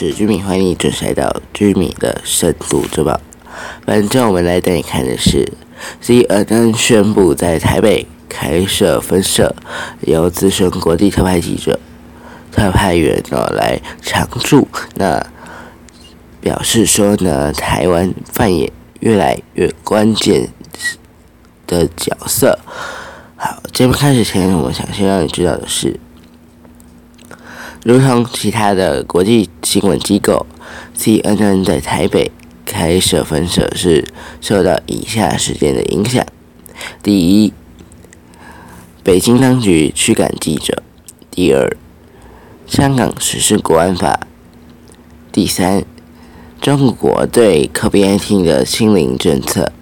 是居民，欢迎你准时来到居民的深度周报。本周我们来带你看的是，CNN 宣布在台北开设分社，由资深国际特派记者、特派员呢来常驻。那表示说呢，台湾扮演越来越关键的角色。好，节目开始前，我想先让你知道的是。如同其他的国际新闻机构，CNN 在台北开设分社是受到以下事件的影响：第一，北京当局驱赶记者；第二，香港实施国安法；第三，中国对 COVID-19 的清零政策，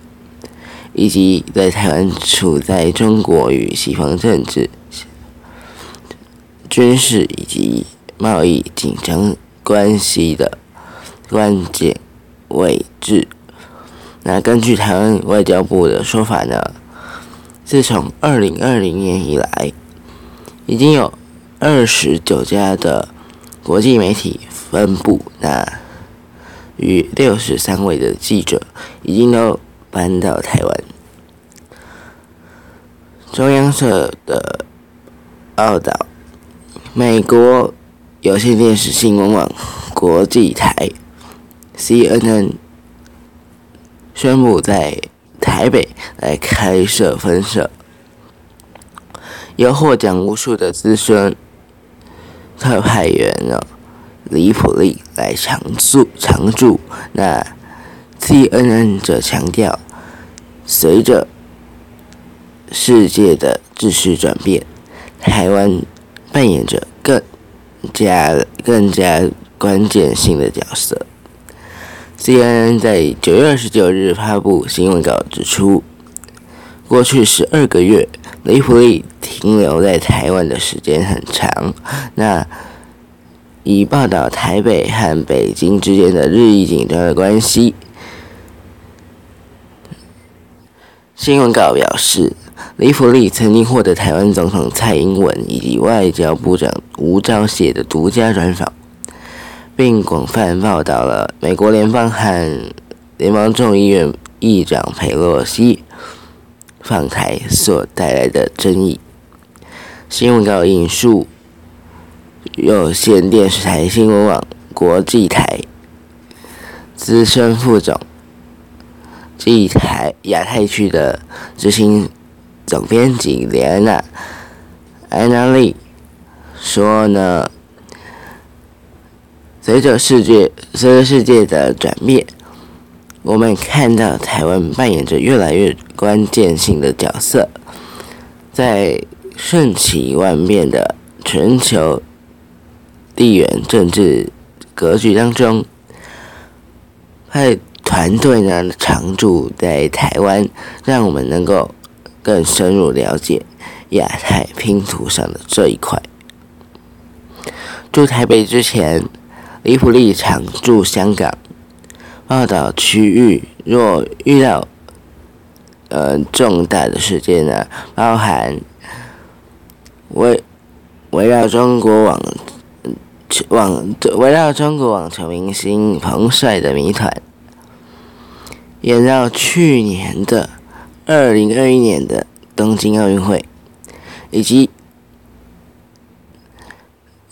以及在台湾处在中国与西方政治、军事以及。贸易紧张关系的关键位置。那根据台湾外交部的说法呢，自从二零二零年以来，已经有二十九家的国际媒体分部，那与六十三位的记者已经都搬到台湾。中央社的报道，美国。有线电视新闻网国际台 CNN 宣布在台北来开设分社，由获奖无数的资深特派员呢李普利来常驻常驻。那 CNN 则强调，随着世界的秩序转变，台湾扮演着更。加更加关键性的角色。CNN 在九月二十九日发布新闻稿指出，过去十二个月，雷普利停留在台湾的时间很长。那以报道台北和北京之间的日益紧张的关系。新闻稿表示。李福利曾经获得台湾总统蔡英文以及外交部长吴钊燮的独家专访，并广泛报道了美国联邦和联邦众议院议长佩洛西访台所带来的争议。新闻稿引述有线电视台新闻网国际台资深副总暨台亚太区的执行。总编辑连安娜·安娜丽说呢：“随着世界随着世界的转变，我们看到台湾扮演着越来越关键性的角色，在瞬息万变的全球地缘政治格局当中，派团队呢常驻在台湾，让我们能够。”更深入了解亚太拼图上的这一块。驻台北之前，李普利常驻香港，报道区域若遇到呃重大的事件呢，包含围围绕中国网网围绕中国网球明星彭帅的谜团，也到去年的。二零二一年的东京奥运会，以及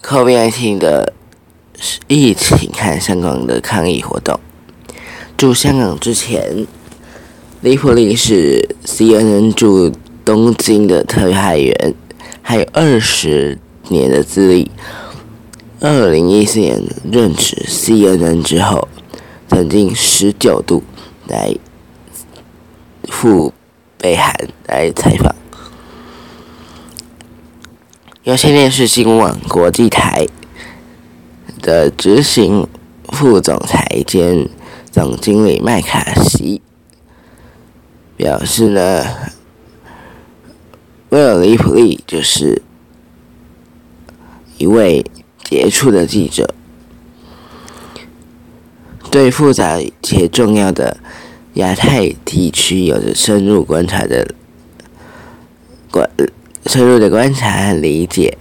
COVID-19 的疫情和香港的抗议活动。驻香港之前，李普利是 CNN 驻东京的特派员，还有二十年的资历。二零一四年任职 CNN 之后，曾经十九度来赴。北韩来采访，有线电视新闻网国际台的执行副总裁兼总经理麦卡锡表示呢，威尔里普利就是一位杰出的记者，对复杂且重要的。亚太地区有着深入观察的观深入的观察和理解，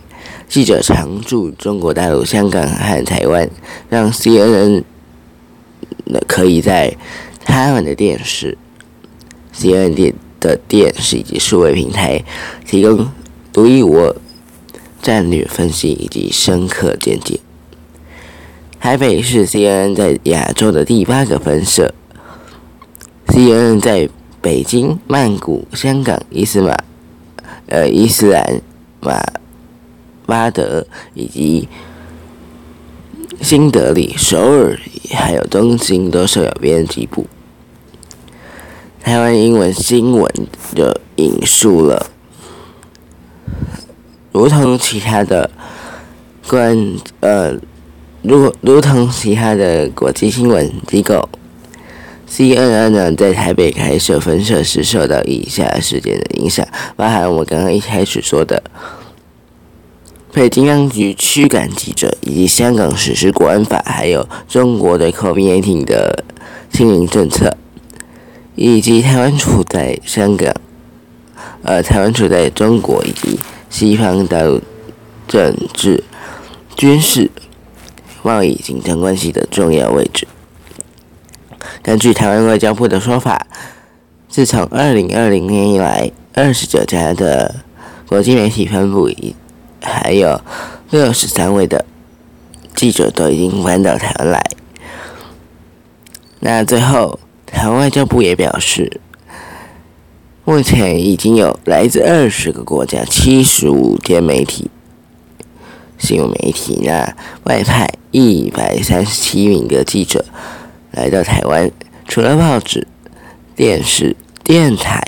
记者常驻中国大陆、香港和台湾，让 CNN 可以在他们的电视、CNN 的电视以及数位平台提供独一无二战略分析以及深刻见解。台北是 CNN 在亚洲的第八个分社，CNN 在北京、曼谷、香港、伊斯马、呃伊斯兰马巴德以及新德里、首尔还有东京都设有编辑部。台湾英文新闻就引述了，如同其他的关呃。如如同其他的国际新闻机构，CNN 呢在台北开设分社时受到以下事件的影响，包含我们刚刚一开始说的北京当局驱赶记者，以及香港实施国安法，还有中国对 COVID-19 的清零政策，以及台湾处在香港，呃，台湾处在中国以及西方大陆政治、军事。贸易紧张关系的重要位置。根据台湾外交部的说法，自从二零二零年以来，二十九家的国际媒体分布，还有六十三位的记者都已经搬到台湾来。那最后，台湾外交部也表示，目前已经有来自二十个国家七十五间媒体。新闻媒体呢外派一百三十七名的记者来到台湾，除了报纸、电视、电台、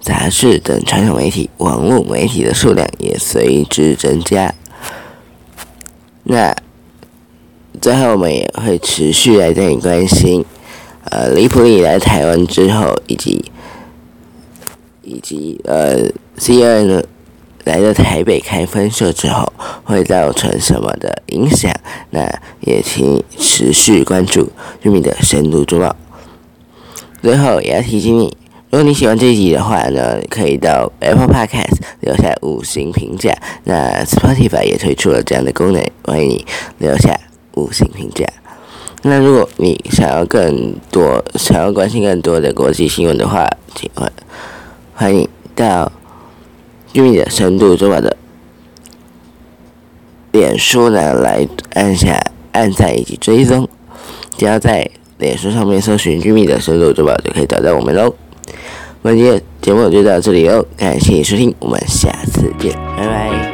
杂志等传统媒体，网络媒体的数量也随之增加。那最后我们也会持续来带你关心，呃，李普利来台湾之后，以及以及呃，CNN。来到台北开分社之后，会造成什么的影响？那也请持续关注玉米的深度周报。最后也要提醒你，如果你喜欢这一集的话呢，可以到 Apple Podcast 留下五星评价。那 Spotify 也推出了这样的功能，欢迎你留下五星评价。那如果你想要更多、想要关心更多的国际新闻的话，请欢欢迎到。玉米的深度珠宝的脸书呢，来按下按赞以及追踪，只要在脸书上面搜寻“玉米的深度珠宝”就可以找到我们喽。本期节目就到这里喽，感谢收听，我们下次见，拜拜。